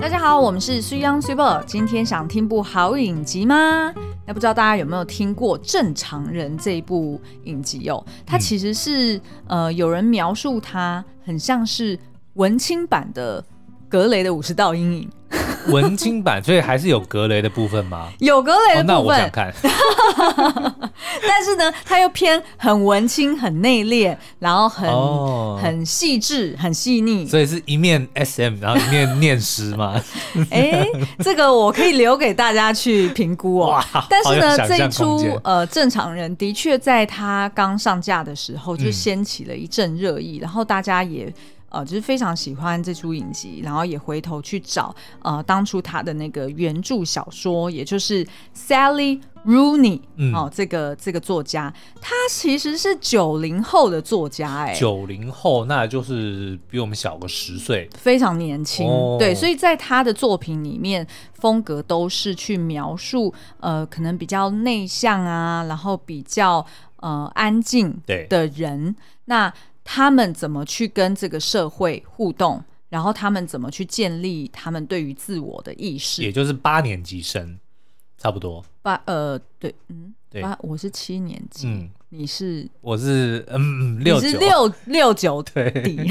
大家好，我们是 Young Super。今天想听部好影集吗？那不知道大家有没有听过《正常人》这一部影集哦？它其实是、呃，有人描述它很像是文青版的《格雷的五十道阴影》。文青版，所以还是有格雷的部分吗？有格雷的部分，那我想看。但是呢，它又偏很文青、很内敛，然后很、哦、很细致、很细腻。所以是一面 SM，然后一面 念诗嘛？哎，这个我可以留给大家去评估哦。但是呢，这一出呃正常人的确在他刚上架的时候就掀起了一阵热议，嗯、然后大家也。呃，就是非常喜欢这出影集，然后也回头去找呃当初他的那个原著小说，也就是 Sally Rooney 哦，这个这个作家，他其实是九零后的作家，哎，九零后那就是比我们小个十岁，非常年轻，哦、对，所以在他的作品里面，风格都是去描述呃，可能比较内向啊，然后比较呃安静的人，那。他们怎么去跟这个社会互动，然后他们怎么去建立他们对于自我的意识？也就是八年级生，差不多。八呃，对，嗯，对，八，我是七年级，嗯，你是？我是嗯六九，你是六六九 底。对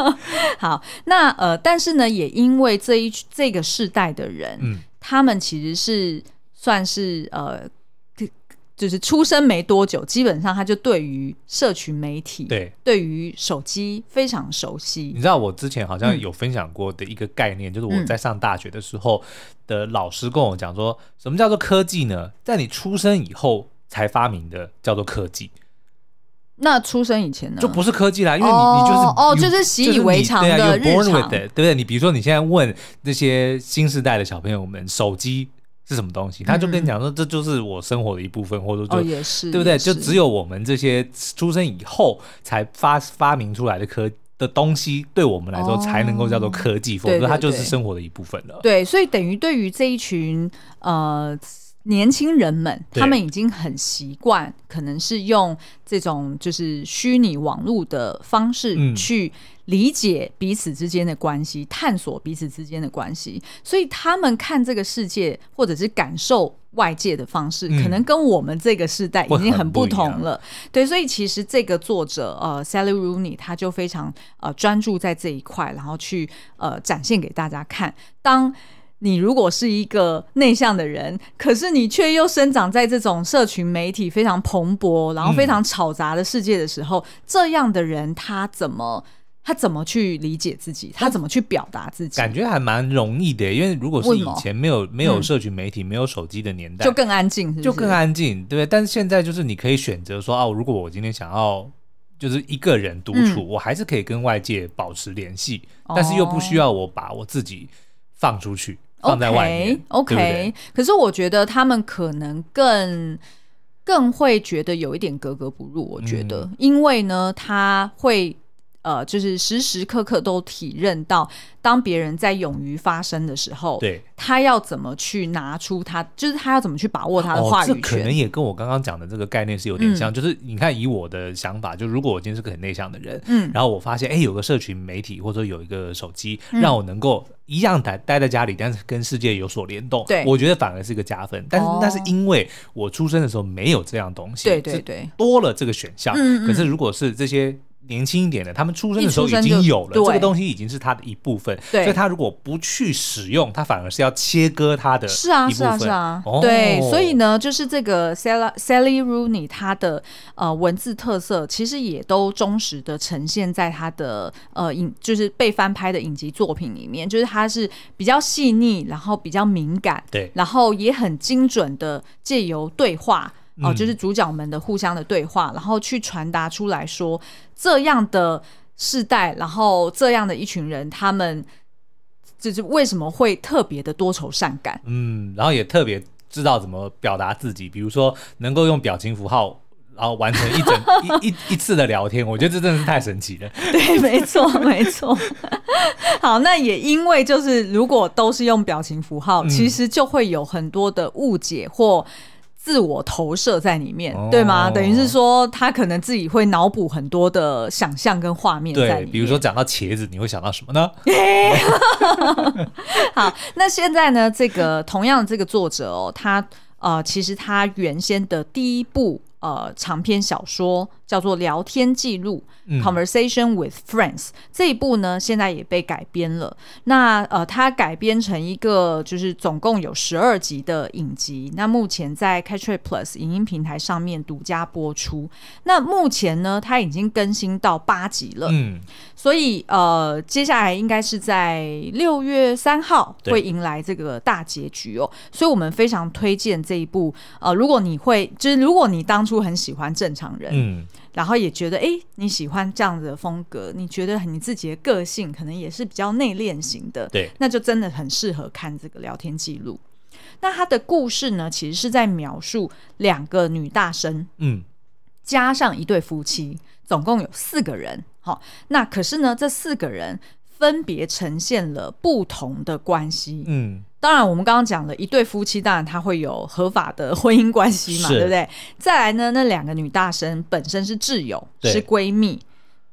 好，那呃，但是呢，也因为这一这个世代的人，嗯，他们其实是算是呃。就是出生没多久，基本上他就对于社群媒体，对，对于手机非常熟悉。你知道我之前好像有分享过的一个概念，嗯、就是我在上大学的时候的老师跟我讲说，嗯、什么叫做科技呢？在你出生以后才发明的叫做科技。那出生以前呢？就不是科技啦，因为你、哦、你就是哦，就是习以为常的日常，对不对？你比如说你现在问那些新时代的小朋友们，手机。是什么东西？他就跟你讲说，这就是我生活的一部分，嗯、或者说就、哦、也是对不对？就只有我们这些出生以后才发发明出来的科的东西，对我们来说才能够叫做科技，哦、否则它就是生活的一部分了。对，所以等于对于这一群呃年轻人们，他们已经很习惯，可能是用这种就是虚拟网络的方式去。理解彼此之间的关系，探索彼此之间的关系，所以他们看这个世界或者是感受外界的方式，嗯、可能跟我们这个世代已经很不同了。对，所以其实这个作者呃，Sally Rooney，他就非常呃专注在这一块，然后去呃展现给大家看。当你如果是一个内向的人，可是你却又生长在这种社群媒体非常蓬勃，然后非常吵杂的世界的时候，嗯、这样的人他怎么？他怎么去理解自己？他怎么去表达自己？感觉还蛮容易的，因为如果是以前没有没有社群媒体、嗯、没有手机的年代，就更安静是不是？就更安静，对？但是现在就是你可以选择说，哦，如果我今天想要就是一个人独处，嗯、我还是可以跟外界保持联系，哦、但是又不需要我把我自己放出去，放在外面。OK，, okay 对对可是我觉得他们可能更更会觉得有一点格格不入。我觉得，嗯、因为呢，他会。呃，就是时时刻刻都体认到，当别人在勇于发声的时候，对，他要怎么去拿出他，就是他要怎么去把握他的话语权。可能也跟我刚刚讲的这个概念是有点像，嗯、就是你看，以我的想法，就如果我今天是个很内向的人，嗯，然后我发现，哎，有个社群媒体或者有一个手机，让我能够一样待待在家里，但是跟世界有所联动，对，我觉得反而是一个加分。但是那是因为我出生的时候没有这样东西，对对对，多了这个选项。嗯嗯，可是如果是这些。年轻一点的，他们出生的时候已经有了这个东西，已经是他的一部分。对，所以他如果不去使用，他反而是要切割他的。是啊，是啊，是啊。哦、对，所以呢，就是这个 Sally Sally Rooney 他的呃文字特色，其实也都忠实的呈现在他的呃影，就是被翻拍的影集作品里面。就是他是比较细腻，然后比较敏感，对，然后也很精准的借由对话。哦，就是主角们的互相的对话，然后去传达出来说，这样的世代，然后这样的一群人，他们就是为什么会特别的多愁善感？嗯，然后也特别知道怎么表达自己，比如说能够用表情符号，然后完成一整 一一一次的聊天，我觉得这真的是太神奇了。对，没错，没错。好，那也因为就是如果都是用表情符号，嗯、其实就会有很多的误解或。自我投射在里面，哦、对吗？等于是说，他可能自己会脑补很多的想象跟画面在里面。对，比如说讲到茄子，你会想到什么呢？好，那现在呢？这个同样的这个作者哦，他呃，其实他原先的第一部。呃，长篇小说叫做《聊天记录》（Conversation with Friends），嗯，这一部呢，现在也被改编了。那呃，它改编成一个就是总共有十二集的影集。那目前在 Catch Plus 影音平台上面独家播出。那目前呢，它已经更新到八集了。嗯，所以呃，接下来应该是在六月三号会迎来这个大结局哦。所以我们非常推荐这一部。呃，如果你会，就是如果你当初很喜欢正常人，嗯，然后也觉得哎，你喜欢这样子的风格，你觉得你自己的个性可能也是比较内敛型的，对，那就真的很适合看这个聊天记录。那他的故事呢，其实是在描述两个女大生，嗯，加上一对夫妻，总共有四个人。好，那可是呢，这四个人分别呈现了不同的关系，嗯。当然，我们刚刚讲了一对夫妻，当然他会有合法的婚姻关系嘛，对不对？再来呢，那两个女大生本身是挚友，是闺蜜，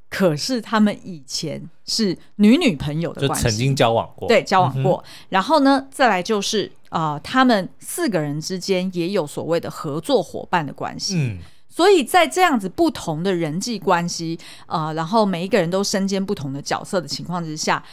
可是他们以前是女女朋友的关系，曾经交往过，对，交往过。嗯、然后呢，再来就是啊、呃，他们四个人之间也有所谓的合作伙伴的关系。嗯，所以在这样子不同的人际关系啊、呃，然后每一个人都身兼不同的角色的情况之下。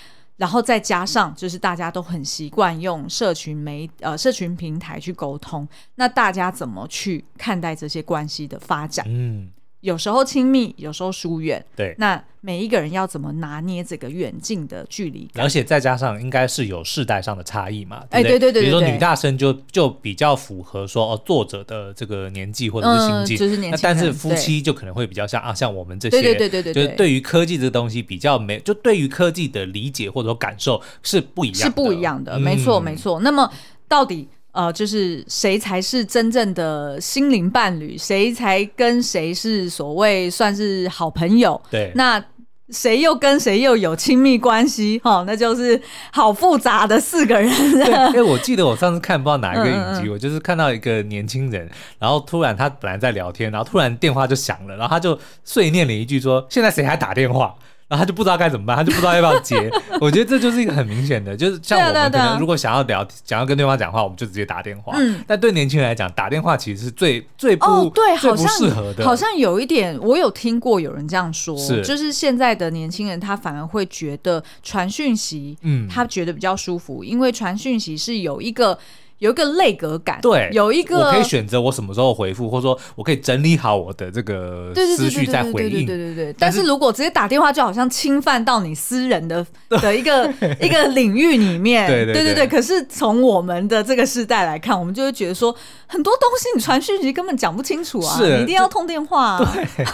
然后再加上，就是大家都很习惯用社群媒呃社群平台去沟通，那大家怎么去看待这些关系的发展？嗯。有时候亲密，有时候疏远。对，那每一个人要怎么拿捏这个远近的距离？而且再加上应该是有世代上的差异嘛？哎，对对对，比如说女大生就就比较符合说哦作者的这个年纪或者是心境，就是年轻。但是夫妻就可能会比较像啊，像我们这些，对对对对，就是对于科技这个东西比较没，就对于科技的理解或者说感受是不一样，是不一样的。没错没错。那么到底？呃，就是谁才是真正的心灵伴侣？谁才跟谁是所谓算是好朋友？对，那谁又跟谁又有亲密关系？哈，那就是好复杂的四个人。对，因为我记得我上次看不知道哪一个影集，嗯嗯，我就是看到一个年轻人，然后突然他本来在聊天，然后突然电话就响了，然后他就碎念了一句说：“现在谁还打电话？”然后他就不知道该怎么办，他就不知道要不要接。我觉得这就是一个很明显的，就是像我们可能如果想要聊，想要跟对方讲话，我们就直接打电话。嗯，但对年轻人来讲，打电话其实是最最不、哦、对，最不适合的。好像有一点，我有听过有人这样说，是就是现在的年轻人他反而会觉得传讯息，嗯，他觉得比较舒服，因为传讯息是有一个。有一个类隔感，对，有一个我可以选择我什么时候回复，或者说我可以整理好我的这个思绪再回应。对对对。但是如果直接打电话，就好像侵犯到你私人的 的一个 一个领域里面。对对对对。可是从我们的这个世代来看，我们就会觉得说，很多东西你传讯息根本讲不清楚啊，你一定要通电话啊。对。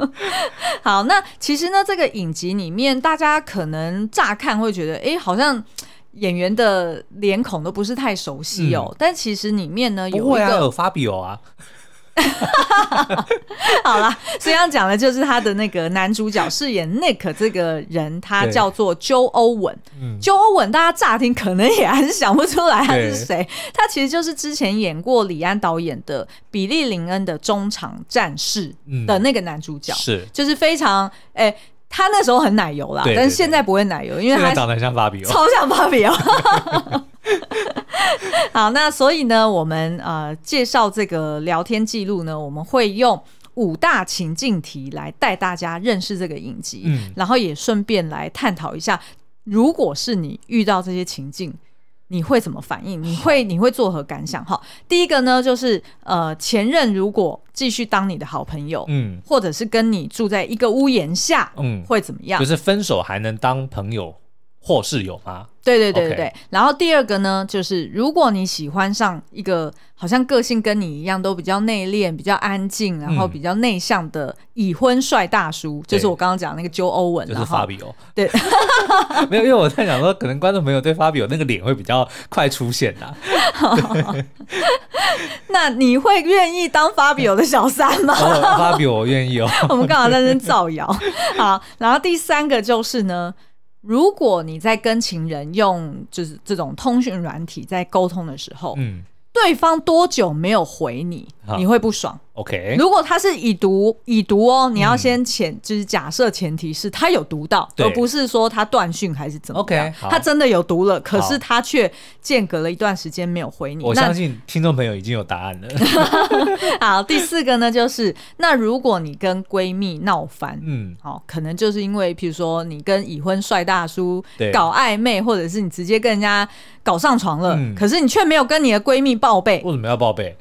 好，那其实呢，这个影集里面，大家可能乍看会觉得，哎，好像。演员的脸孔都不是太熟悉哦，嗯、但其实里面呢有一个有 Fabio 啊，好啦，所以要讲的就是他的那个男主角饰演 Nick 这个人，他叫做 Joe Owen。嗯，Joe Owen 大家乍听可能也还是想不出来他是谁，他其实就是之前演过李安导演的《比利林恩的中场战事》的那个男主角，嗯、是。就是非常哎。欸他那时候很奶油啦，对对对，但是现在不会奶油，因为他长得像芭比哦，超像芭比哦。好，那所以呢，我们呃介绍这个聊天记录呢，我们会用五大情境题来带大家认识这个影集，嗯，然后也顺便来探讨一下，如果是你遇到这些情境。你会怎么反应？你会你会作何感想？哈，第一个呢，就是呃，前任如果继续当你的好朋友，嗯，或者是跟你住在一个屋檐下，嗯，会怎么样？就是分手还能当朋友或是有吗？对对对对对。Okay. 然后第二个呢，就是如果你喜欢上一个好像个性跟你一样都比较内敛、比较安静，然后比较内向的已婚帅大叔，嗯、就是我刚刚讲那个 Joe Owen，就是 Fabio。对，没有，因为我在想说，可能观众朋友对 Fabio 那个脸会比较快出现呐。那你会愿意当 Fabio 的小三吗？Fabio 我愿意哦。我们刚好在那边造谣。好，然后第三个就是呢。如果你在跟情人用就是这种通讯软体在沟通的时候，嗯，对方多久没有回你，你会不爽。OK，如果他是已读已读哦，你要先前、嗯、就是假设前提是他有读到，而不是说他断讯还是怎么样。OK，他真的有读了，可是他却间隔了一段时间没有回你。我相信听众朋友已经有答案了。好，第四个呢，就是 那如果你跟闺蜜闹翻，嗯，好，可能就是因为譬如说你跟已婚帅大叔搞暧昧，或者是你直接跟人家搞上床了，嗯、可是你却没有跟你的闺蜜报备。为什么要报备？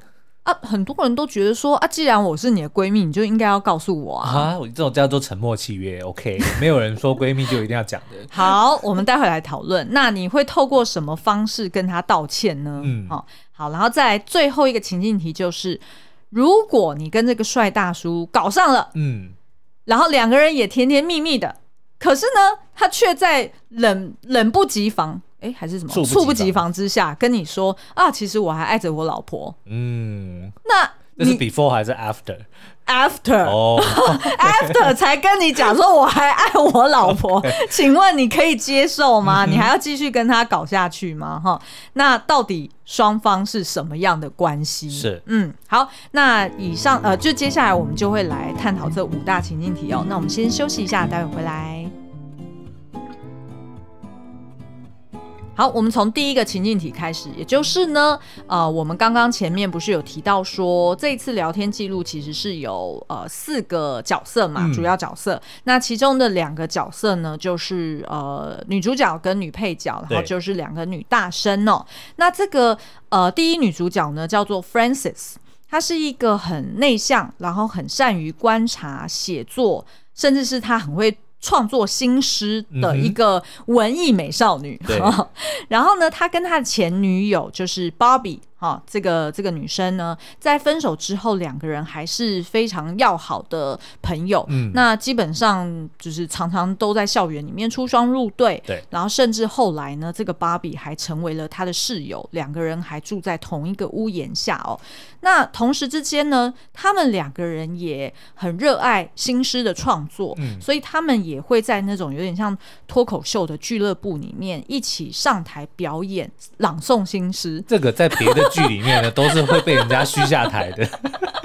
啊，很多人都觉得说啊，既然我是你的闺蜜，你就应该要告诉我啊。啊，我这种叫做沉默契约，OK，没有人说闺蜜就一定要讲的。好，我们待会来讨论。那你会透过什么方式跟他道歉呢？嗯，好，好，然后再来最后一个情境题就是，如果你跟这个帅大叔搞上了，嗯，然后两个人也甜甜蜜蜜的，可是呢，他却在冷冷不及防。哎，还是什么？猝不，不及防之下跟你说啊，其实我还爱着我老婆。嗯，那那是 before 还是 after？After 哦，After 才跟你讲说我还爱我老婆，请问你可以接受吗？你还要继续跟他搞下去吗？哈，那到底双方是什么样的关系？是，嗯，好，那以上呃，就接下来我们就会来探讨这五大情境题哦。那我们先休息一下，待会回来。好，我们从第一个情境题开始，也就是呢，呃，我们刚刚前面不是有提到说，这一次聊天记录其实是有呃四个角色嘛，主要角色。嗯、那其中的两个角色呢，就是呃女主角跟女配角，然后就是两个女大生哦。那这个呃第一女主角呢叫做 Francis，她是一个很内向，然后很善于观察、写作，甚至是她很会。创作新诗的一个文艺美少女，嗯、然后呢，她跟她的前女友就是 Bobby。好，这个这个女生呢，在分手之后，两个人还是非常要好的朋友。嗯，那基本上就是常常都在校园里面出双入对。对，然后甚至后来呢，这个芭比还成为了他的室友，两个人还住在同一个屋檐下哦。那同时之间呢，他们两个人也很热爱新诗的创作，嗯，所以他们也会在那种有点像脱口秀的俱乐部里面一起上台表演朗诵新诗。这个在别的。剧里面呢，都是会被人家嘘下台的。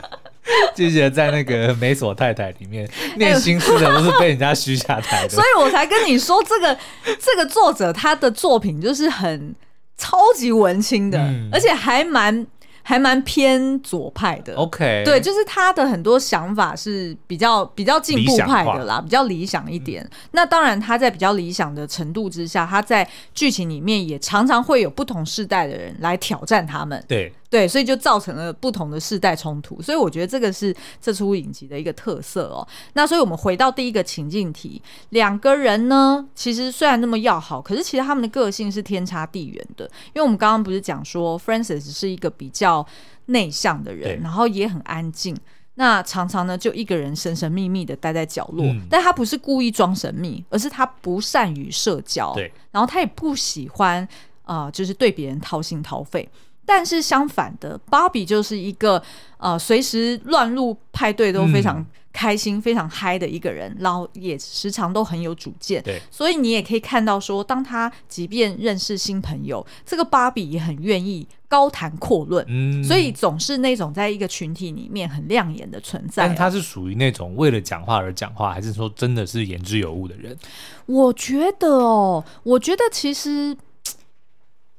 记得在那个美索太太里面念心思的，都是被人家嘘下台的。所以我才跟你说，这个这个作者他的作品就是很超级文青的，嗯、而且还蛮。还蛮偏左派的，OK，对，就是他的很多想法是比较比较进步派的啦，比较理想一点。嗯、那当然，他在比较理想的程度之下，他在剧情里面也常常会有不同世代的人来挑战他们。对。对，所以就造成了不同的世代冲突，所以我觉得这个是这出影集的一个特色哦。那所以我们回到第一个情境题，两个人呢，其实虽然那么要好，可是其实他们的个性是天差地远的。因为我们刚刚不是讲说，Francis 是一个比较内向的人，然后也很安静，那常常呢就一个人神神秘秘的待在角落，嗯、但他不是故意装神秘，而是他不善于社交，对，然后他也不喜欢啊、呃，就是对别人掏心掏肺。但是相反的，芭比就是一个呃，随时乱入派对都非常开心、嗯、非常嗨的一个人，然后也时常都很有主见。对，所以你也可以看到说，当他即便认识新朋友，这个芭比也很愿意高谈阔论。嗯，所以总是那种在一个群体里面很亮眼的存在。但他是属于那种为了讲话而讲话，还是说真的是言之有物的人？我觉得哦，我觉得其实。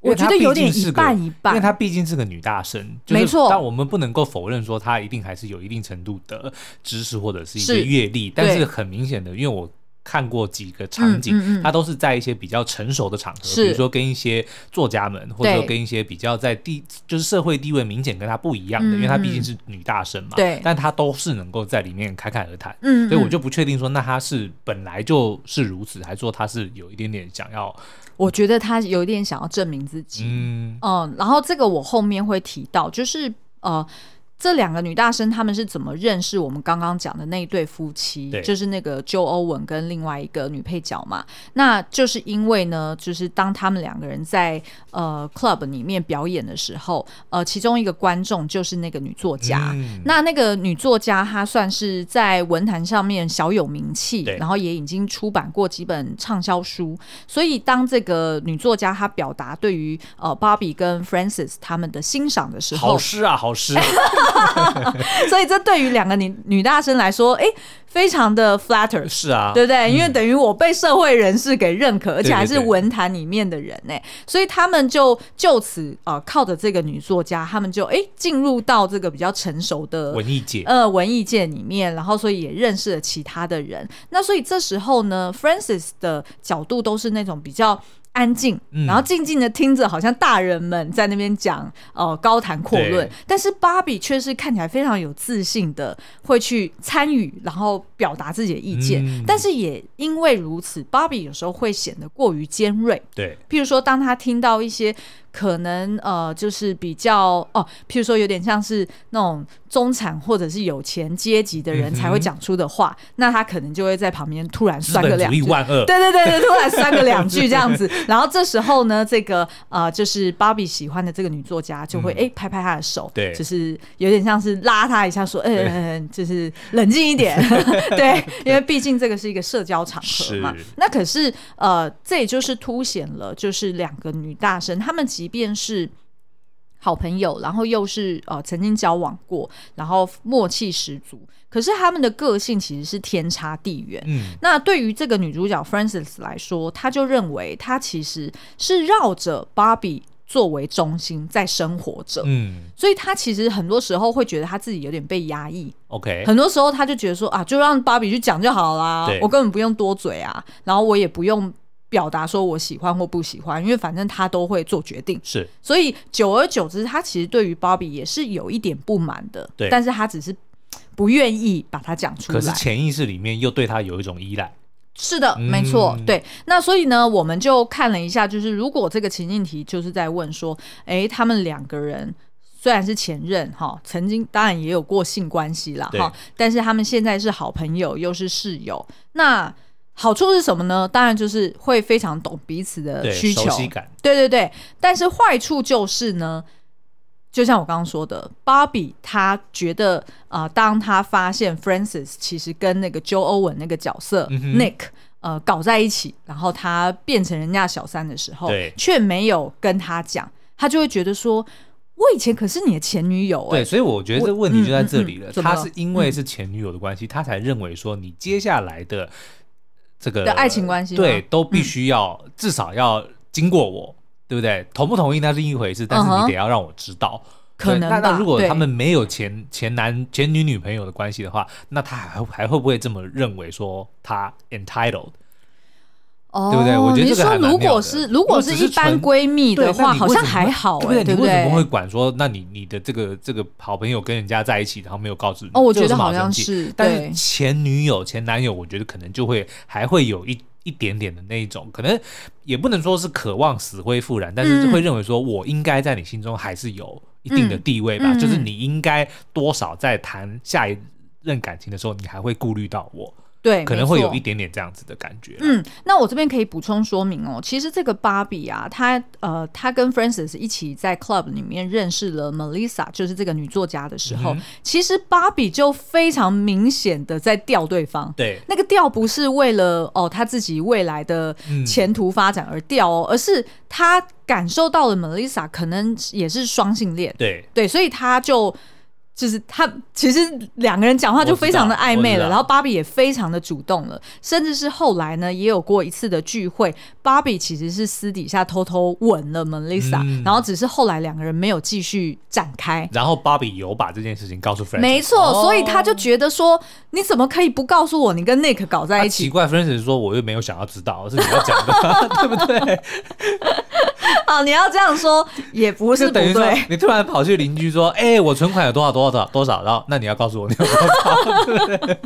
我觉得有点一半一半，因为她毕竟是个女大生，没错。但我们不能够否认说她一定还是有一定程度的知识或者是一些阅历。但是很明显的，因为我看过几个场景，他都是在一些比较成熟的场合，比如说跟一些作家们，或者说跟一些比较在地就是社会地位明显跟他不一样的，因为他毕竟是女大生嘛。对，但她都是能够在里面侃侃而谈。嗯，所以我就不确定说，那她是本来就是如此，还是说她是有一点点想要。我觉得他有一点想要证明自己，嗯，嗯，然后这个我后面会提到，就是呃，这两个女大生他们是怎么认识我们刚刚讲的那一对夫妻？就是那个 Joe Owen 跟另外一个女配角嘛。那就是因为呢，就是当他们两个人在呃 club 里面表演的时候，呃，其中一个观众就是那个女作家。嗯、那那个女作家她算是在文坛上面小有名气，然后也已经出版过几本畅销书。所以当这个女作家她表达对于呃 Bobby 跟 Francis 他们的欣赏的时候，好诗啊，好诗。所以这对于两个女女大生来说，哎，非常的 flatter，是啊，对不对？因为等于我被社会人士给认可，而且还是文坛里面的人呢。所以他们就就此呃，靠着这个女作家，他们就哎进入到这个比较成熟的文艺界，呃，文艺界里面，然后所以也认识了其他的人。那所以这时候呢，Francis 的角度都是那种比较。安静，然后静静的听着，好像大人们在那边讲，呃，高谈阔论。但是芭比却是看起来非常有自信的，会去参与，然后表达自己的意见。嗯、但是也因为如此，芭比有时候会显得过于尖锐。对，譬如说，当他听到一些。可能呃，就是比较哦，譬如说有点像是那种中产或者是有钱阶级的人才会讲出的话，嗯、那他可能就会在旁边突然酸个两句，对对对对，突然酸个两句这样子。然后这时候呢，这个呃，就是芭比喜欢的这个女作家就会哎、嗯、拍拍她的手，对，就是有点像是拉她一下说，嗯、呃，就是冷静一点，对，因为毕竟这个是一个社交场合嘛。那可是呃，这也就是凸显了，就是两个女大生她们即便是好朋友，然后又是呃曾经交往过，然后默契十足，可是他们的个性其实是天差地远。嗯，那对于这个女主角 f r a n c i s 来说，她就认为她其实是绕着 Barbie 作为中心在生活着。嗯，所以她其实很多时候会觉得她自己有点被压抑。OK，很多时候她就觉得说啊，就让 Barbie 去讲就好啦，我根本不用多嘴啊，然后我也不用。表达说我喜欢或不喜欢，因为反正他都会做决定，是，所以久而久之，他其实对于芭比也是有一点不满的，对，但是他只是不愿意把它讲出来，可是潜意识里面又对他有一种依赖，是的，没错，嗯、对，那所以呢，我们就看了一下，就是如果这个情境题就是在问说，哎，他们两个人虽然是前任哈，曾经当然也有过性关系啦哈，但是他们现在是好朋友，又是室友，那。好处是什么呢？当然就是会非常懂彼此的需求，对对对。但是坏处就是呢，就像我刚刚说的，芭比她觉得啊、呃，当她发现 Francis 其实跟那个 Joe Owen 那个角色、嗯、Nick 呃搞在一起，然后他变成人家小三的时候，对，却没有跟他讲，他就会觉得说，我以前可是你的前女友、欸。对，所以我觉得这个问题就在这里了。他、嗯嗯嗯、是因为是前女友的关系，他、嗯、才认为说你接下来的。这个的爱情关系对，都必须要、嗯、至少要经过我，对不对？同不同意那是一回事，但是你得要让我知道。Uh-huh. 可能那那如果他们没有前前男前女女朋友的关系的话，那他还还会不会这么认为说他 entitled？哦，对不对？我觉得这个还蛮妙的。如果是如果是一般闺蜜的话，好像还好，对不对？你为什么会管说？那你你的这个这个好朋友跟人家在一起，然后没有告诉你？哦，我觉得好像是。但是前女友、前男友，我觉得可能就会还会有一一点点的那一种，可能也不能说是渴望死灰复燃，但是会认为说我应该在你心中还是有一定的地位吧？就是你应该多少在谈下一任感情的时候，你还会顾虑到我。对，可能会有一点点这样子的感觉。嗯，那我这边可以补充说明哦，其实这个芭比啊，她呃，她跟 Francis 一起在 club 里面认识了 Melissa，就是这个女作家的时候，嗯、其实芭比就非常明显的在钓对方。对，那个钓不是为了哦她自己未来的前途发展而钓哦，嗯、而是她感受到了 Melissa 可能也是双性恋。对对，所以她就。就是他其实两个人讲话就非常的暧昧了，然后芭比也非常的主动了，甚至是后来呢也有过一次的聚会，芭比其实是私底下偷偷吻了 Melissa，嗯，然后只是后来两个人没有继续展开。然后芭比有把这件事情告诉 Frances，没错，哦，所以他就觉得说你怎么可以不告诉我你跟 Nick 搞在一起？奇怪，Frances 说我又没有想要知道，是你要讲的，对不对？好，你要这样说也不是不对。等于说你突然跑去邻居说：“哎、欸，我存款有多少多少多少多少？”然后那你要告诉我你有多少？对不对？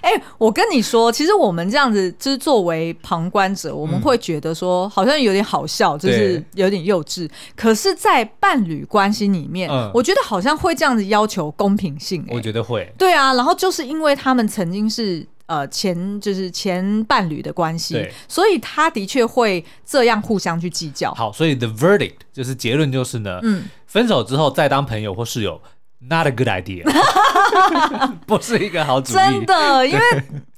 哎、欸，我跟你说，其实我们这样子就是作为旁观者，我们会觉得说好像有点好笑，就是有点幼稚。可是，在伴侣关系里面，嗯，我觉得好像会这样子要求公平性，欸。我觉得会。对啊，然后就是因为他们曾经是呃前就是前伴侣的关系，所以他的确会这样互相去计较。好，所以 the verdict 就是结论就是呢，嗯，分手之后再当朋友或室友。Not a good idea，不是一个好主意。真的，因为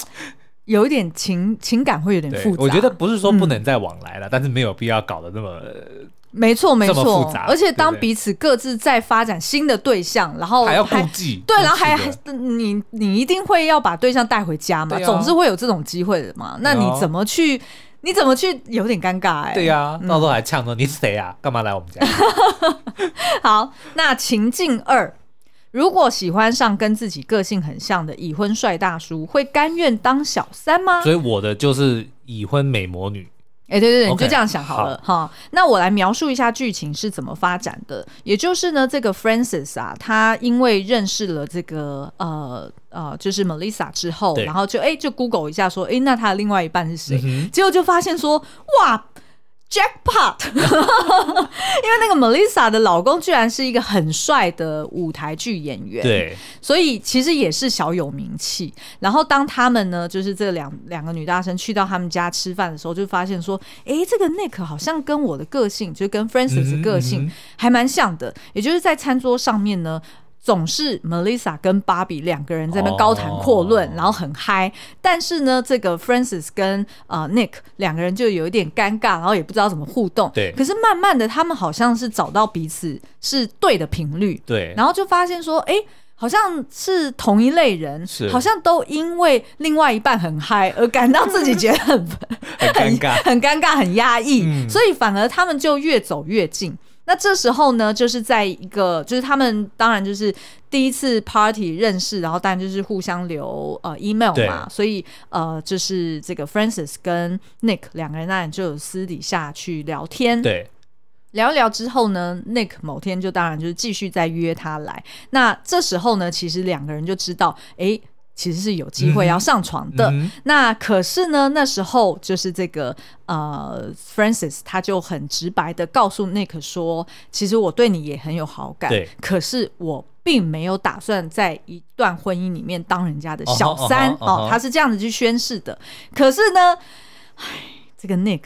有一点情情感会有点复杂。我觉得不是说不能再往来了，嗯、但是没有必要搞得那么没错没错。而且当彼此各自在发展新的对象，对对然后还要顾忌，对，然后还还你你一定会要把对象带回家嘛，哦、总是会有这种机会的嘛。那你怎么去？你怎么去？有点尴尬 哎、欸。对呀、啊，到时候还呛说、嗯、你是谁啊？干嘛来我们家？好，那情境二。如果喜欢上跟自己个性很像的已婚帅大叔，会甘愿当小三吗？所以我的就是已婚美魔女。哎、欸，对对对，okay, 你就这样想好了哈。那我来描述一下剧情是怎么发展的。也就是呢，这个 Francis 啊，他因为认识了这个呃呃，就是 Melissa 之后，然后就哎、欸、就 Google 一下说，哎、欸，那他的另外一半是谁、嗯？结果就发现说，哇！Jackpot，因为那个 Melissa 的老公居然是一个很帅的舞台剧演员，对，所以其实也是小有名气。然后当他们呢，就是这两两个女大生去到他们家吃饭的时候，就发现说，哎、欸，这个 Nick 好像跟我的个性，就跟 Francis 的个性还蛮像的、嗯嗯。也就是在餐桌上面呢。总是 Melissa 跟 Bobby 两个人在那边高谈阔论，然后很嗨。但是呢，这个 Francis 跟呃 Nick 两个人就有一点尴尬，然后也不知道怎么互动。对。可是慢慢的，他们好像是找到彼此是对的频率。对。然后就发现说，哎，好像是同一类人，好像都因为另外一半很嗨而感到自己觉得很 很尴尬、很尴尬、很压抑、嗯，所以反而他们就越走越近。那这时候呢，就是在一个，就是他们当然就是第一次 party 认识，然后当然就是互相留呃 email 嘛，所以呃就是这个 Francis 跟 Nick 两个人当然就有私底下去聊天，对，聊一聊之后呢，Nick 某天就当然就是继续再约他来，那这时候呢，其实两个人就知道，哎。其实是有机会要上床的，嗯，那可是呢，那时候就是这个呃，Francis 他就很直白的告诉 Nick 说，其实我对你也很有好感，对，可是我并没有打算在一段婚姻里面当人家的小三，uh uh uh 哦，他是这样子去宣誓的。可是呢，唉，这个 Nick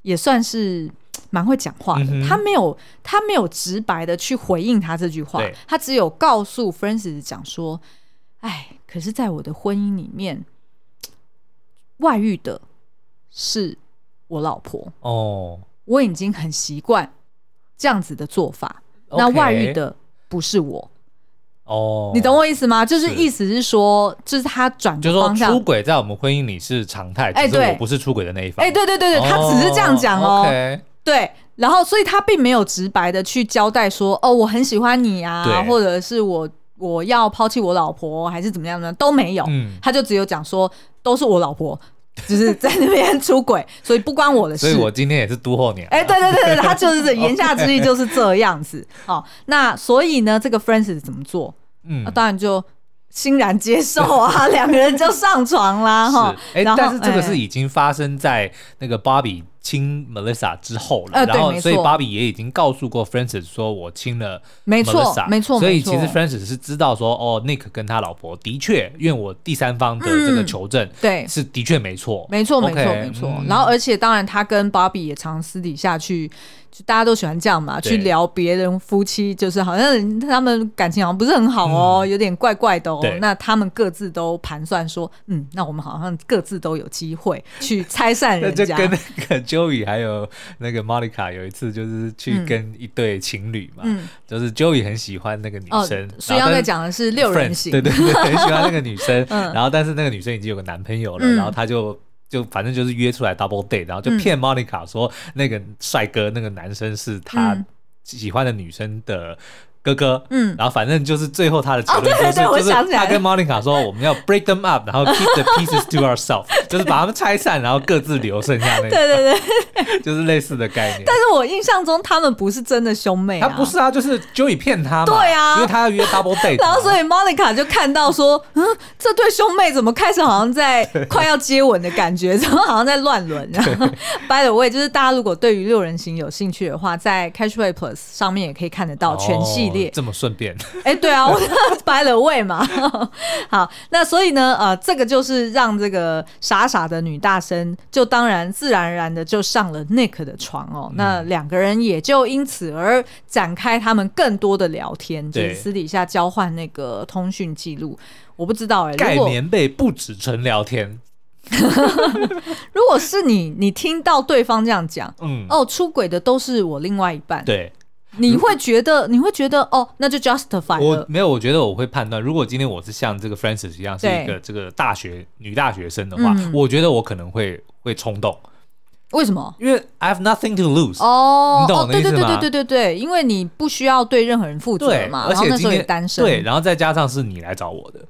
也算是蛮会讲话的，嗯，他没有他没有直白的去回应他这句话，他只有告诉 Francis 讲说，哎。可是，在我的婚姻里面，外遇的是我老婆哦。我已经很习惯这样子的做法。Okay. 那外遇的不是我哦。你懂我意思吗？就是意思是说，是就是他转就是、说出轨在我们婚姻里是常态。哎，对，我不是出轨的那一方。哎，对对对对，他只是这样讲哦。Okay. 对，然后所以他并没有直白的去交代说，哦，我很喜欢你啊，或者是我。我要抛弃我老婆还是怎么样呢？都没有，嗯、他就只有讲说都是我老婆，就是在那边出轨，所以不关我的事。所以我今天也是督候你。哎、欸，对对对对，他就是言下之意就是这样子。好、哦，那所以呢，这个 Francis 怎么做？嗯，啊、当然就欣然接受啊，两个人就上床啦。哈，哎、欸，但是这个是已经发生在那个 Bobby。亲 Melissa 之后了，呃、然后所以 Bobby 也已经告诉过 Francis 说，我亲了 Melissa，没错，没错，所以其实 Francis 是知道说，哦，Nick 跟他老婆的确，因为我第三方的这个求证，对、嗯，是的确没错，没错，没错，没错、嗯。然后而且当然，他跟 Bobby 也常私底下去。大家都喜欢这样嘛，去聊别人夫妻，就是好像他们感情好像不是很好哦，嗯、有点怪怪的哦。那他们各自都盘算说，嗯，那我们好像各自都有机会去拆散人家。就跟那个 Joey 还有那个 Monica 有一次就是去跟一对情侣嘛、嗯，就是 Joey 很喜欢那个女生，所以刚才讲的是六人行，对对对，很喜欢那个女生、嗯，然后但是那个女生已经有个男朋友了，嗯、然后他就。就反正就是约出来 double date，然后就骗 Monica 说那个帅哥那个男生是他喜欢的女生的哥哥，嗯，然后反正就是最后他的结论就是，就是他跟 Monica 说，我们要 break them up，然后 keep the pieces to ourselves，就是把他们拆散，然后各自留剩下那个，对对对，就是类似的概念。但是我印象中他们不是真的兄妹，他不是啊，就是 Joey 骗他嘛，对啊，因为他要约 double date，然后所以 Monica 就看到说，嗯，这对兄妹怎么开始好像在 快要接吻的感觉，怎么好像在乱伦？然后 by the way，就是大家如果对于六人行有兴趣的话，在 Catchplay Plus 上面也可以看得到全系列。这么顺便？哎，对啊，我 by the way 嘛。好，那所以呢，呃，这个就是让这个傻傻的女大生就当然自然而然的就上了 Nick 的床哦。嗯、那两个人也就因此而展开他们更多的聊天，就是私底下交换那个通讯记录。我不知道哎、欸，盖棉被不止纯聊天。如果是你，你听到对方这样讲，嗯，哦，出轨的都是我另外一半，对。你会觉得，你会觉得哦，那就 justify 我没有，我觉得我会判断，如果今天我是像这个 Francis 一样，是一个这个大学女大学生的话，嗯、我觉得我可能会会冲动。为什么？因为 I have nothing to lose。哦，你懂我的意思吗？对对对对对对，因为你不需要对任何人负责嘛，而且那时候也单身，对，然后再加上是你来找我的。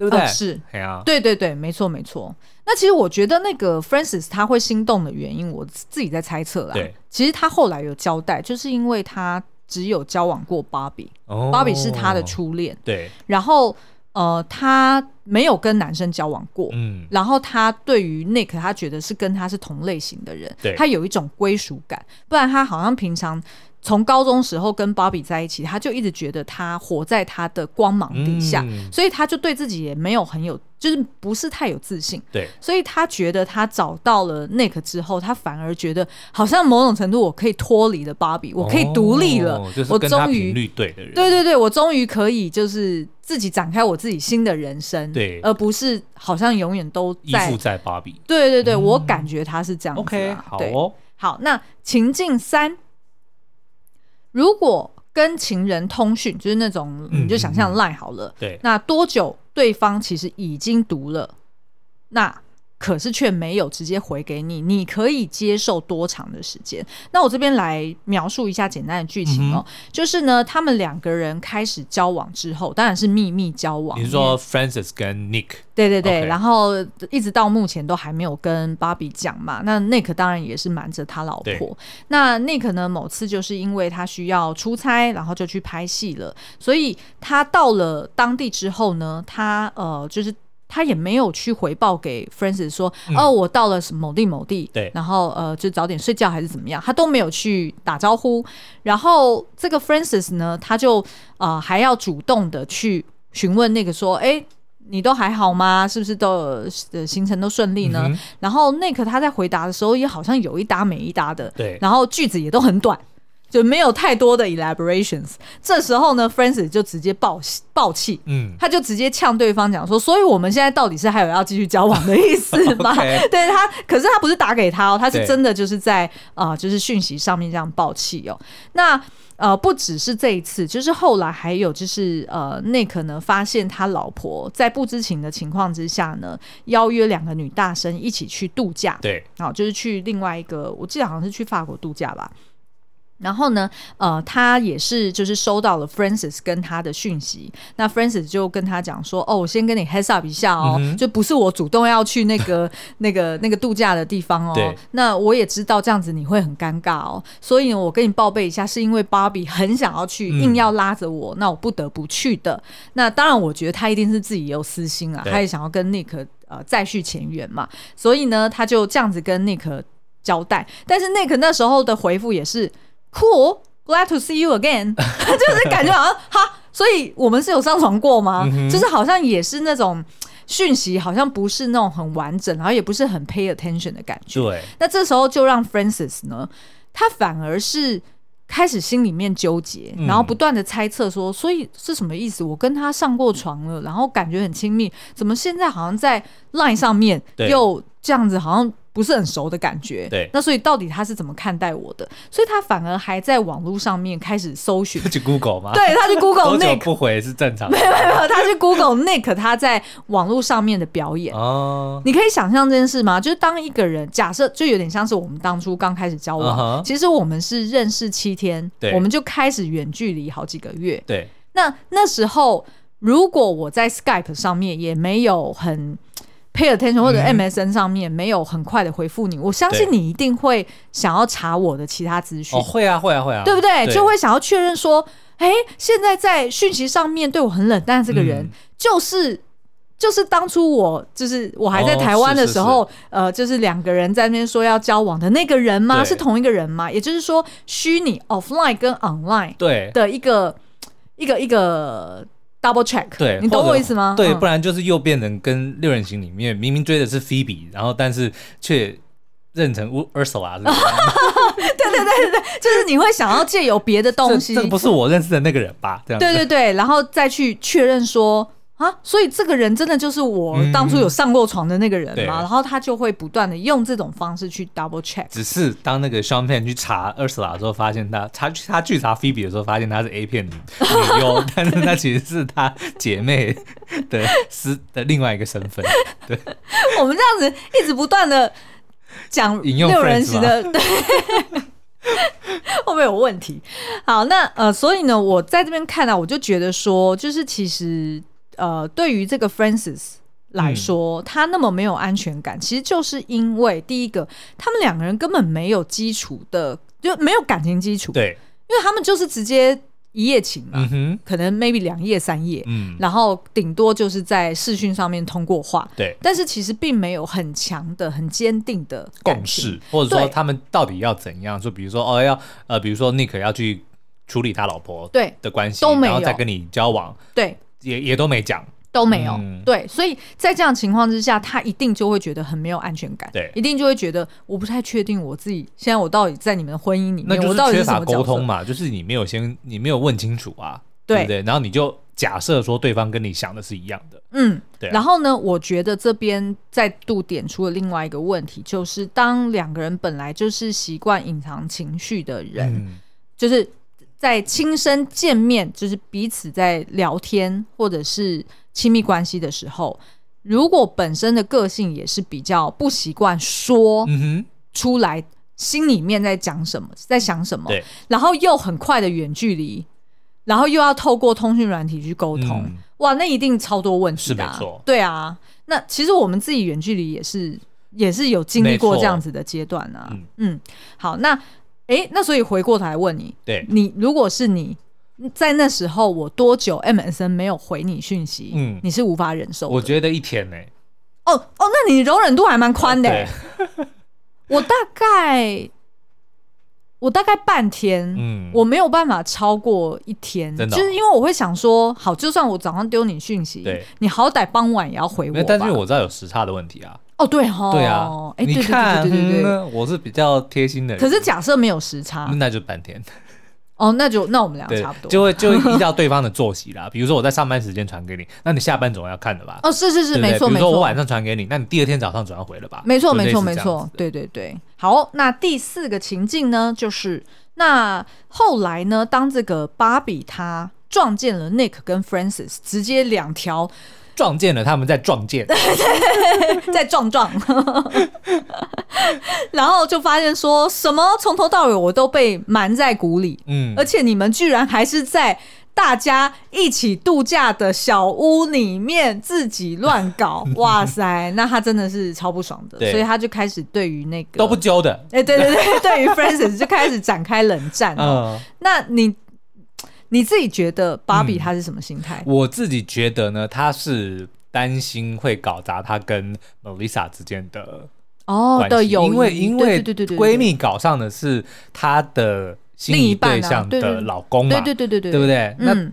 对不对？哦、是，啊、对对对，没错没错。那其实我觉得那个 Francis 他会心动的原因，我自己在猜测啦。对，其实他后来有交代，就是因为他只有交往过 Bobby，Bobby、哦、是他的初恋。对，然后呃，他没有跟男生交往过。嗯，然后他对于 Nick，他觉得是跟他是同类型的人，对他有一种归属感。不然他好像平常。从高中时候跟芭比在一起，他就一直觉得他活在他的光芒底下，嗯、所以他就对自己也没有很有，就是不是太有自信。对，所以他觉得他找到了 Nick 之后，他反而觉得好像某种程度我可以脱离了芭比，我可以独立了。哦就是、我终于对对对对，我终于可以就是自己展开我自己新的人生，对，而不是好像永远都在依附在芭比。对对对，嗯、我感觉他是这样子、啊。OK，好哦，好，那情境三。如果跟情人通讯，就是那种你就想象 Line 好了，那多久对方其实已经读了，那。可是却没有直接回给你，你可以接受多长的时间？那我这边来描述一下简单的剧情哦，嗯、就是呢，他们两个人开始交往之后，当然是秘密交往。你是说 Francis 跟 Nick？对对对.然后一直到目前都还没有跟 Bobby 讲嘛。那 Nick 当然也是瞒着他老婆。那 Nick 呢，某次就是因为他需要出差，然后就去拍戏了，所以他到了当地之后呢，他呃就是。他也没有去回报给 Francis 说，嗯、哦，我到了某地某地，对，然后呃，就早点睡觉还是怎么样，他都没有去打招呼。然后这个 Francis 呢，他就呃还要主动的去询问那个说，哎，你都还好吗？是不是都呃行程都顺利呢？嗯、然后 Nick 他在回答的时候也好像有一搭没一搭的，对，然后句子也都很短。就没有太多的 elaborations。这时候呢 f r a n c i s 就直接爆爆气，嗯，他就直接呛对方讲说：“所以我们现在到底是还有要继续交往的意思吗？” 对他，可是他不是打给他哦，他是真的就是在啊、呃，就是讯息上面这样爆气哦。那呃，不只是这一次，就是后来还有就是呃，Nick 呢发现他老婆在不知情的情况之下呢，邀约两个女大生一起去度假，对，啊、呃，就是去另外一个，我记得好像是去法国度假吧。然后呢，呃，他也是就是收到了 Francis 跟他的讯息，那 Francis 就跟他讲说，哦，我先跟你 heads up 一下哦，嗯、就不是我主动要去那个 那个那个度假的地方哦。那我也知道这样子你会很尴尬哦，所以呢，我跟你报备一下，是因为 Bobby 很想要去，硬要拉着我，嗯、那我不得不去的。那当然，我觉得他一定是自己也有私心啊，他也想要跟 Nick 呃再续前缘嘛，所以呢，他就这样子跟 Nick 交代。但是 Nick 那时候的回复也是。Cool, glad to see you again。就是感觉好像哈，所以我们是有上床过吗？嗯、就是好像也是那种讯息，好像不是那种很完整，然后也不是很 pay attention 的感觉。对。那这时候就让 Francis 呢，他反而是开始心里面纠结，然后不断的猜测说，所以是什么意思？我跟他上过床了，然后感觉很亲密，怎么现在好像在 Line 上面又这样子好像不是很熟的感觉。对，那所以到底他是怎么看待我的？所以他反而还在网络上面开始搜寻，去 Google 吗？对，他去 Google Nick 不回是正常的。没有没有，他去 Google Nick 他在网络上面的表演。哦，你可以想象这件事吗？就是当一个人假设，就有点像是我们当初刚开始交往，uh huh、其实我们是认识七天，我们就开始远距离好几个月。对，那那时候如果我在 Skype 上面也没有很。Pay attention 或者 MSN 上面没有很快的回复你，嗯、我相信你一定会想要查我的其他资讯。哦，会啊，会啊，会啊，对不对？对就会想要确认说，哎，现在在讯息上面对我很冷淡的这个人，嗯、就是就是当初我就是我还在台湾的时候，哦、是是是呃，就是两个人在那边说要交往的那个人吗？是同一个人吗？也就是说，虚拟 offline 跟 online 对的一个对一个一个。Double check，对，你懂我意思吗？对，不然就是又变成跟六人行里面明明追的是 Phoebe，然后但是却认成 Ursula，对对对对对，就是你会想要借由别的东西，这不是我认识的那个人吧？这样，对对对，然后再去确认说。啊，所以这个人真的就是我当初有上过床的那个人嘛？嗯、然后他就会不断的用这种方式去 double check。只是当那个 Sean Penn 去查 Ursula 的时候，发现他他他去查 Phoebe 的时候，发现他是 A 片女优，但是他其实是她姐妹的是的另外一个身份。对，我们这样子一直不断的讲六人行的，对，会不会有问题？好，那呃，所以呢，我在这边看到、啊，我就觉得说，就是其实。呃，对于这个 Francis 来说，嗯、他那么没有安全感，其实就是因为第一个，他们两个人根本没有基础的，就没有感情基础。对，因为他们就是直接一夜情嘛，嗯、可能 maybe 两夜三夜，嗯，然后顶多就是在视讯上面通过话，对，但是其实并没有很强的、很坚定的共识，或者说他们到底要怎样？就比如说哦，要呃，比如说 Nick 要去处理他老婆对的关系，都没有，然后再跟你交往，对。也也都没讲，都没有。嗯、对，所以在这样情况之下，他一定就会觉得很没有安全感。对，一定就会觉得我不太确定我自己现在我到底在你们的婚姻里面，那就是缺乏沟通嘛，就是你没有先你没有问清楚啊，对，对不对？然后你就假设说对方跟你想的是一样的，嗯，对、啊。然后呢，我觉得这边再度点出了另外一个问题，就是当两个人本来就是习惯隐藏情绪的人，嗯、就是。在亲身见面，就是彼此在聊天或者是亲密关系的时候，如果本身的个性也是比较不习惯说出来，心里面在讲什么，在想什么，对。然后又很快的远距离，然后又要透过通讯软体去沟通，嗯、哇，那一定超多问题的、啊，对啊，那其实我们自己远距离也是也是有经历过这样子的阶段啊，嗯，嗯，好，那。哎，那所以回过头来问你，对，你如果是你在那时候，我多久 MSN 没有回你讯息？嗯，你是无法忍受？我觉得一天呢。哦哦，那你容忍度还蛮宽的。对 我大概我大概半天，嗯，我没有办法超过一天，真的，就是因为我会想说，好，就算我早上丢你讯息，对，你好歹傍晚也要回我。但是我知道有时差的问题啊。哦，对哈，对啊，哎，你看，对对对，我是比较贴心的人。可是假设没有时差，那就半天。哦，那就那我们俩差不多，就会就会 依照对方的作息啦。比如说我在上班时间传给你，那你下班总要看的吧？哦，是是是，没错没错。比如说我晚上传给你，那你第二天早上总要回了吧？没错没错没错，对对对。好，那第四个情境呢，就是那后来呢，当这个芭比她撞见了 Nick 跟 Francis，直接两条。撞见了，他们在撞见，在撞撞，然后就发现说什么从头到尾我都被瞒在鼓里，嗯，而且你们居然还是在大家一起度假的小屋里面自己乱搞，哇塞，那他真的是超不爽的，所以他就开始对于那个都不揪的，哎，对对对，对于 Francis 就开始展开冷战，嗯，那你。你自己觉得芭比她是什么心态？我自己觉得呢，她是担心会搞砸她跟 Melissa 之间的哦的友谊，因为因为闺蜜搞上的是她的心仪对象的老公嘛，对对对对对，对不对？那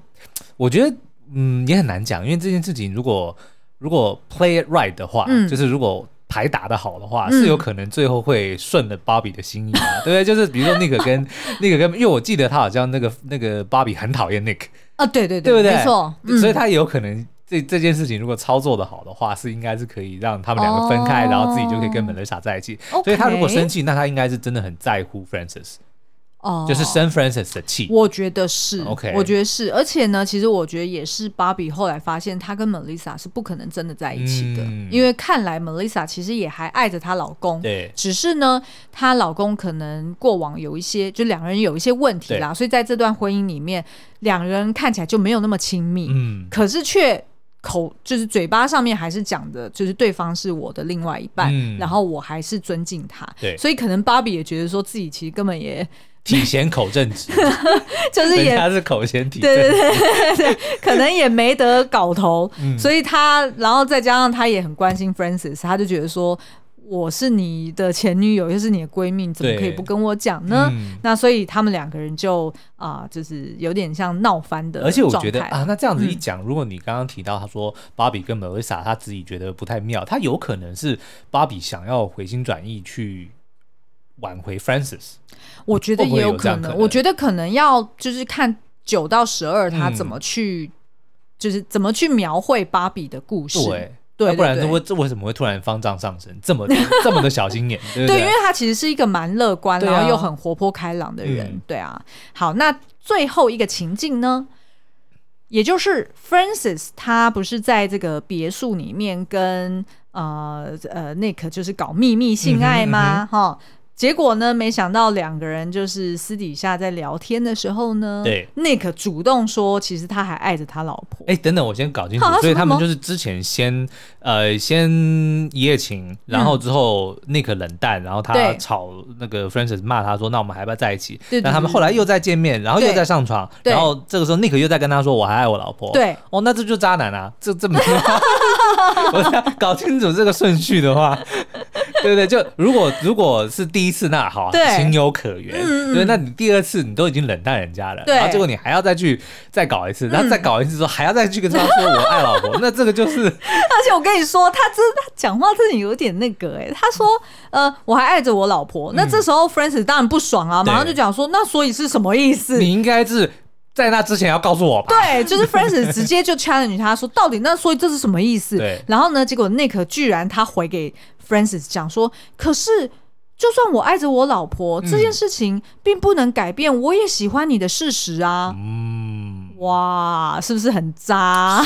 我觉得嗯也很难讲，因为这件事情如果如果 play it right 的话，就是如果。牌打得好的话，是有可能最后会顺了芭比的心意啊，嗯、对不对？就是比如说 Nick 跟 Nick 跟，因为我记得他好像那个那个芭比很讨厌 Nick 啊，对对对，对不对？没错，所以他也有可能这这件事情如果操作的好的话，是应该是可以让他们两个分开，oh, 然后自己就可以跟 Melissa 在一起。所以他如果生气，那他应该是真的很在乎 Francis。哦，就是生 Francis 的气，我觉得是，OK，我觉得是，而且呢，其实我觉得也是，Bobby 后来发现她跟 Melissa 是不可能真的在一起的，嗯、因为看来 Melissa 其实也还爱着她老公，对，只是呢，她老公可能过往有一些，就两个人有一些问题啦，所以在这段婚姻里面，两人看起来就没有那么亲密，嗯，可是却口就是嘴巴上面还是讲的，就是对方是我的另外一半，嗯、然后我还是尊敬他，对，所以可能 Bobby 也觉得说自己其实根本也。体咸口正直，就是也他是口嫌体正，对 对对对，可能也没得搞头，嗯、所以他然后再加上他也很关心 Francis，他就觉得说我是你的前女友，又是你的闺蜜，怎么可以不跟我讲呢？嗯、那所以他们两个人就啊、呃，就是有点像闹翻的。而且我觉得啊，那这样子一讲，嗯、如果你刚刚提到他说 Bobby 跟 Melissa 他自己觉得不太妙，他有可能是 Bobby 想要回心转意去。挽回 Francis，我觉得也有可能。可能我觉得可能要就是看九到十二他怎么去，嗯、就是怎么去描绘芭比的故事。对，对，不然这为这为什么会突然方丈上身，这么 这么的小心眼？对，因为他其实是一个蛮乐观，然后又很活泼开朗的人。对啊，对啊。好，那最后一个情境呢，也就是 Francis 他不是在这个别墅里面跟呃呃 Nick 就是搞秘密性爱吗？哈、嗯。嗯结果呢？没想到两个人就是私底下在聊天的时候呢，对，Nick 主动说，其实他还爱着他老婆。哎，等等，我先搞清楚。所以他们就是之前先呃先一夜情，然后之后 Nick 冷淡，然后他吵那个 Francis 骂他说：“那我们还要不要在一起？”那他们后来又再见面，然后又再上床，然后这个时候 Nick 又在跟他说：“我还爱我老婆。”对，哦，那这就渣男啊！这这么 我想搞清楚这个顺序的话。对对，就如果如果是第一次那好，情有可原。对，那你第二次你都已经冷淡人家了，然后结果你还要再去再搞一次，然后再搞一次之后还要再去跟他说我爱老婆，那这个就是。而且我跟你说，他真他讲话真的有点那个哎，他说呃我还爱着我老婆，那这时候 Francis 当然不爽啊，马上就讲说那所以是什么意思？你应该是。在那之前要告诉我吧。对，就是 Francis 直接就 challenge 他说，到底那所以这是什么意思？对。然后呢，结果 Nick 居然他回给 Francis 讲说，可是就算我爱着我老婆，嗯、这件事情并不能改变我也喜欢你的事实啊。嗯。哇，是不是很渣？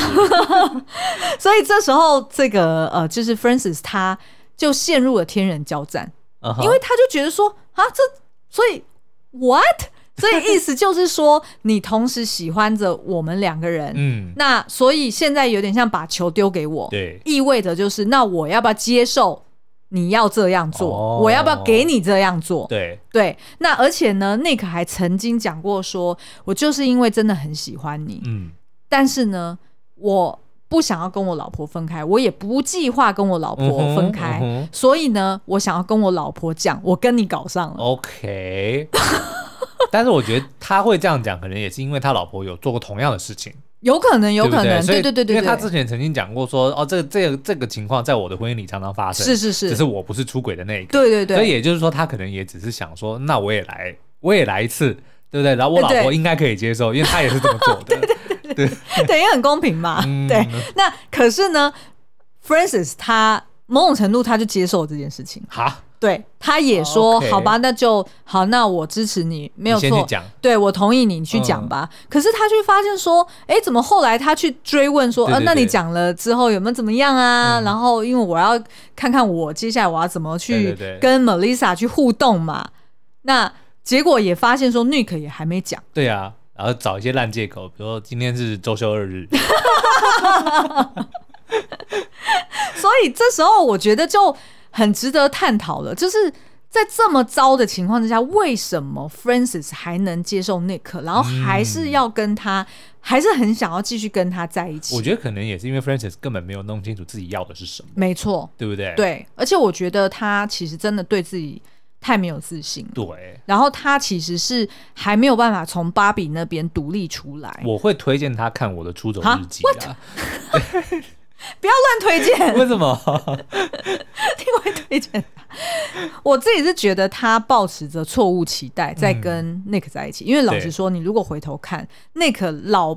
所以这时候这个呃，就是 Francis 他就陷入了天人交战，uh huh、因为他就觉得说啊，这所以 what？所以意思就是说，你同时喜欢着我们两个人，嗯，那所以现在有点像把球丢给我，对，意味着就是那我要不要接受你要这样做？哦、我要不要给你这样做？对对，那而且呢，Nick 还曾经讲过说，我就是因为真的很喜欢你，嗯，但是呢，我不想要跟我老婆分开，我也不计划跟我老婆分开，嗯嗯、所以呢，我想要跟我老婆讲，我跟你搞上了，OK。但是我觉得他会这样讲，可能也是因为他老婆有做过同样的事情，有可能，有可能，对对对对，因为他之前曾经讲过说，哦，这个这个这个情况在我的婚姻里常常发生，是是是，只是我不是出轨的那一个，对对对，所以也就是说，他可能也只是想说，那我也来，我也来一次，对不对？然后我老婆应该可以接受，因为他也是这么做的，对对对，对，也很公平嘛，对。那可是呢，Francis 他某种程度他就接受这件事情，哈。对，他也说好吧，那就好，那我支持你，没有错。对，我同意你，你去讲吧。可是他却发现说，哎，怎么后来他去追问说，呃，那你讲了之后有没有怎么样啊？然后因为我要看看我接下来我要怎么去跟 Melissa 去互动嘛。那结果也发现说，Nick 也还没讲。对啊，然后找一些烂借口，比如说今天是周休二日。所以这时候我觉得就。很值得探讨了，就是在这么糟的情况之下，为什么 Francis 还能接受 Nick，然后还是要跟他，嗯、还是很想要继续跟他在一起？我觉得可能也是因为 Francis 根本没有弄清楚自己要的是什么，没错，对不对？对，而且我觉得他其实真的对自己太没有自信，对。然后他其实是还没有办法从芭比那边独立出来。我会推荐他看我的出走日记啊。不要乱推荐。为什么？因为推荐，我自己是觉得他抱持着错误期待在跟 Nick 在一起。嗯、因为老实说，你如果回头看 Nick 老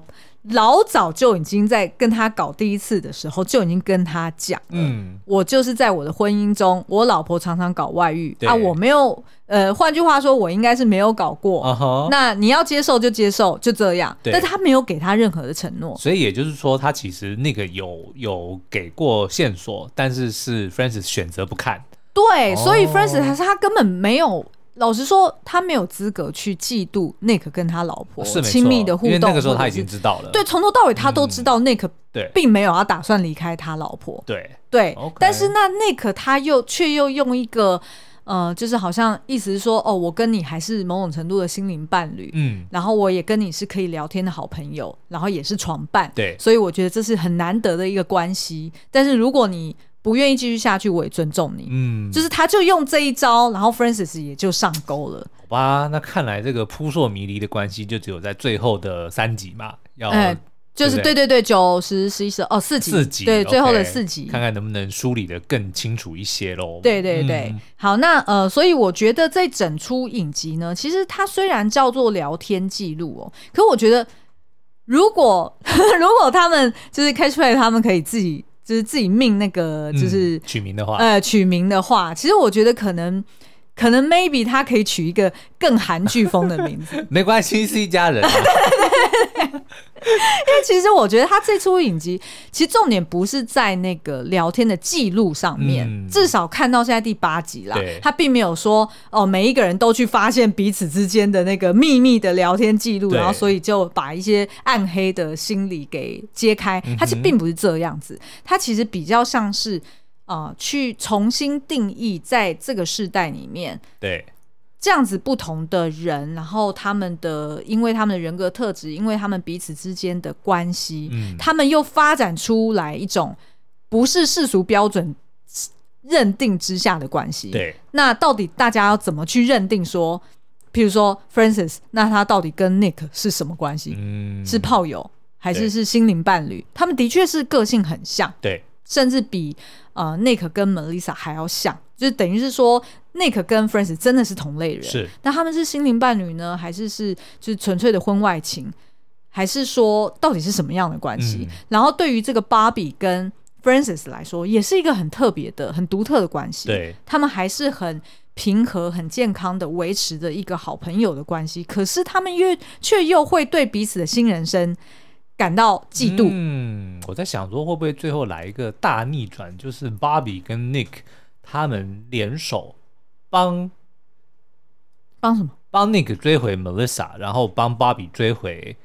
老早就已经在跟他搞第一次的时候，就已经跟他讲，嗯，我就是在我的婚姻中，我老婆常常搞外遇啊，我没有，呃，换句话说，我应该是没有搞过。Uh huh. 那你要接受就接受，就这样。对但他没有给他任何的承诺，所以也就是说，他其实那个有有给过线索，但是是 Francis 选择不看。对，所以 Francis 他根本没有。老实说，他没有资格去嫉妒 Nick 跟他老婆亲密的互动，因为那个时候他已经知道了。对，从头到尾他都知道 Nick 并没有要打算离开他老婆。对对，但是那 Nick 他又却又用一个呃，就是好像意思是说，哦，我跟你还是某种程度的心灵伴侣，嗯，然后我也跟你是可以聊天的好朋友，然后也是床伴，对，所以我觉得这是很难得的一个关系。但是如果你不愿意继续下去，我也尊重你。嗯，就是他就用这一招，然后 Francis 也就上钩了。好吧，那看来这个扑朔迷离的关系就只有在最后的三集嘛，要，欸、就是对对对，九十十一十哦四集，四集对 okay, 最后的四集，看看能不能梳理的更清楚一些喽。对对对，嗯、好，那呃，所以我觉得这整出影集呢，其实它虽然叫做聊天记录哦，可我觉得如果 如果他们就是 Catchplay，他们可以自己。就是自己命那个，就是、嗯、取名的话，呃，取名的话，其实我觉得可能。可能 maybe 他可以取一个更韩剧风的名字，没关系，是一家人、啊。因为其实我觉得他这出影集，其实重点不是在那个聊天的记录上面，嗯、至少看到现在第八集啦，他并没有说哦，每一个人都去发现彼此之间的那个秘密的聊天记录，然后所以就把一些暗黑的心理给揭开。他其实并不是这样子，他其实比较像是。啊、呃，去重新定义在这个世代里面，对这样子不同的人，然后他们的，因为他们的人格特质，因为他们彼此之间的关系，嗯，他们又发展出来一种不是世俗标准认定之下的关系。对，那到底大家要怎么去认定说，譬如说 Francis，那他到底跟 Nick 是什么关系？嗯，是炮友还是是心灵伴侣？他们的确是个性很像，对，甚至比。呃，Nick 跟 Melissa 还要像，就是等于是说，Nick 跟 Francis 真的是同类人。是，那他们是心灵伴侣呢，还是是就是纯粹的婚外情，还是说到底是什么样的关系？嗯、然后对于这个 Bobby 跟 Francis 来说，也是一个很特别的、很独特的关系。对，他们还是很平和、很健康的维持着一个好朋友的关系。可是他们又却又会对彼此的新人生。感到嫉妒。嗯，我在想说，会不会最后来一个大逆转，就是 Bobby 跟 Nick 他们联手帮帮什么？帮 Nick 追回 Melissa，然后帮 Bobby 追回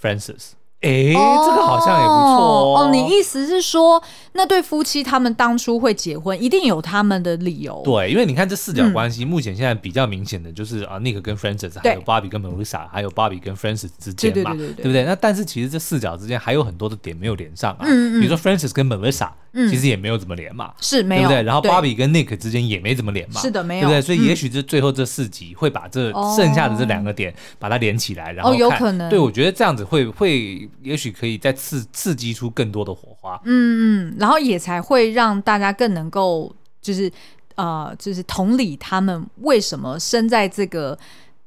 Francis。哎，欸哦、这个好像也不错哦，哦。你意思是说，那对夫妻他们当初会结婚，一定有他们的理由？对，因为你看这四角关系，嗯、目前现在比较明显的就是啊，Nick 跟 Francis，还有 Bobby 跟 Melissa，还有 Bobby 跟 Francis 之间嘛，对不对？那但是其实这四角之间还有很多的点没有连上啊。嗯嗯。比如说 Francis 跟 Melissa，其实也没有怎么连嘛，是没有，对不对？然后 Bobby 跟 Nick 之间也没怎么连嘛，是的，没有，对不对？所以也许这最后这四集会把这剩下的这两个点把它连起来，然后哦，有可能。对，我觉得这样子会会，也许可以。再刺刺激出更多的火花，嗯嗯，然后也才会让大家更能够就是呃，就是同理他们为什么生在这个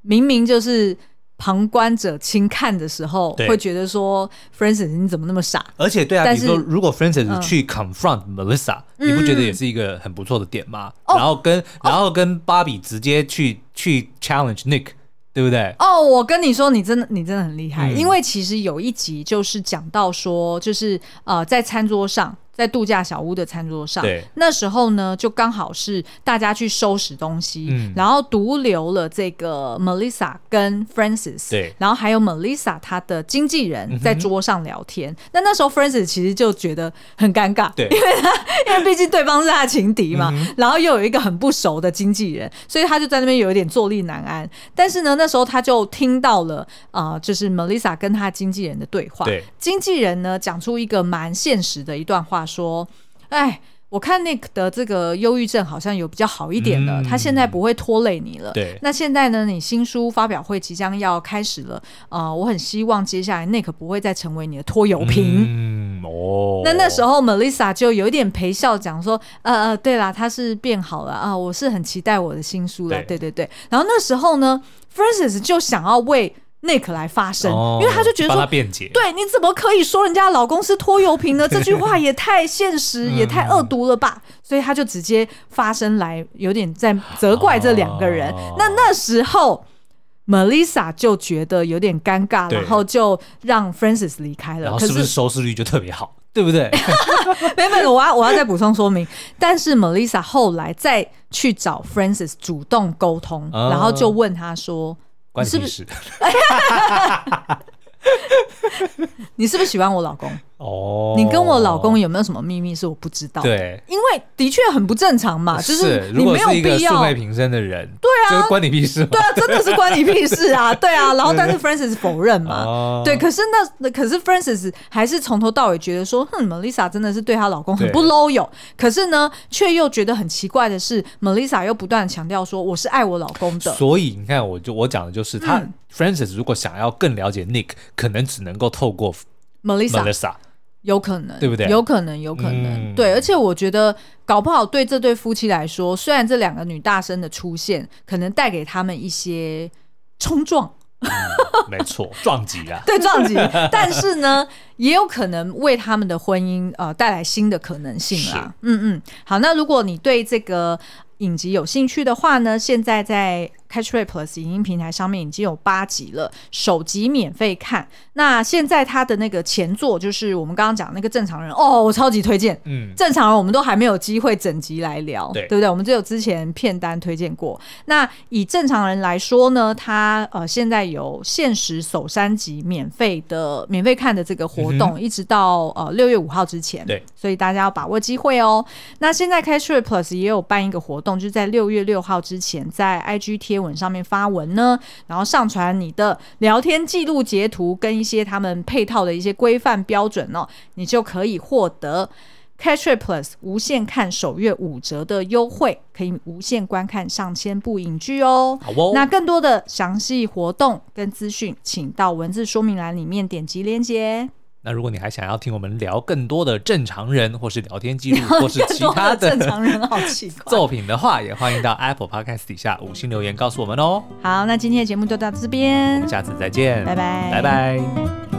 明明就是旁观者轻看的时候，对会觉得说 Francis 你怎么那么傻？而且对啊，但是比如说如果 Francis 去 confront Melissa，、嗯、你不觉得也是一个很不错的点吗？嗯、然后跟、哦、然后跟 Bobby 直接去去 challenge Nick。对不对？哦，我跟你说，你真的，你真的很厉害，嗯、因为其实有一集就是讲到说，就是呃，在餐桌上。在度假小屋的餐桌上，对。那时候呢，就刚好是大家去收拾东西，嗯、然后独留了这个 Melissa 跟 Francis，对，然后还有 Melissa 她的经纪人在桌上聊天。那、那时候 Francis 其实就觉得很尴尬，对，因为他 因为毕竟对方是他的情敌嘛，嗯、然后又有一个很不熟的经纪人，所以他就在那边有一点坐立难安。但是呢，那时候他就听到了啊、呃，就是 Melissa 跟他经纪人的对话，对，经纪人呢讲出一个蛮现实的一段话。说，哎，我看 Nick 的这个忧郁症好像有比较好一点了，嗯、他现在不会拖累你了。对，那现在呢，你新书发表会即将要开始了，呃，我很希望接下来 Nick 不会再成为你的拖油瓶。嗯哦，那那时候 Melissa 就有一点陪笑讲说，呃呃，对啦，他是变好了啊、呃，我是很期待我的新书了。对，对对对。然后那时候呢，Francis 就想要为 Nick 来发声，哦、因为他就觉得说，辩解，对，你怎么可以说人家老公是拖油瓶呢？这句话也太现实，也太恶毒了吧？嗯、所以他就直接发声来，有点在责怪这两个人。哦、那那时候，Melissa 就觉得有点尴尬，然后就让 Francis 离开了。然后是不是收视率就特别好？对不对？没没有，我要我要再补充说明。但是 Melissa 后来再去找 Francis 主动沟通，嗯、然后就问他说。关系是，你是不是喜欢我老公？哦，你跟我老公有没有什么秘密是我不知道？对，因为的确很不正常嘛，就是你没有必要素昧平生的人，对啊，关你屁事，对啊，真的是关你屁事啊，对啊。然后但是 Francis 否认嘛，对，可是那可是 Francis 还是从头到尾觉得说，哼，Melissa 真的是对她老公很不 loyal，可是呢，却又觉得很奇怪的是，Melissa 又不断强调说我是爱我老公的，所以你看，我就我讲的就是他 Francis 如果想要更了解 Nick，可能只能够透过 Melissa。有可能，对不对？有可能，有可能，嗯、对。而且我觉得，搞不好对这对夫妻来说，虽然这两个女大生的出现可能带给他们一些冲撞，嗯、没错，撞击啊，对，撞击。但是呢，也有可能为他们的婚姻呃带来新的可能性啦。嗯嗯，好，那如果你对这个影集有兴趣的话呢，现在在。Catch Play Plus 影音平台上面已经有八集了，首集免费看。那现在他的那个前作就是我们刚刚讲那个正常人哦，我超级推荐。嗯，正常人我们都还没有机会整集来聊，对，对不对？我们只有之前片单推荐过。那以正常人来说呢，他呃现在有限时首三集免费的免费看的这个活动，嗯、一直到呃六月五号之前。对，所以大家要把握机会哦。那现在 Catch Play Plus 也有办一个活动，就是在六月六号之前，在 IG 贴。文上面发文呢，然后上传你的聊天记录截图跟一些他们配套的一些规范标准哦，你就可以获得 Catch Plus 无限看首月五折的优惠，可以无限观看上千部影剧哦。好哦，那更多的详细活动跟资讯，请到文字说明栏里面点击链接。那如果你还想要听我们聊更多的正常人，或是聊天记录，或是其他的正常人，好奇怪。作品的话，也欢迎到 Apple Podcast 底下五星留言告诉我们哦。好，那今天的节目就到这边，我们下次再见，拜拜，拜拜。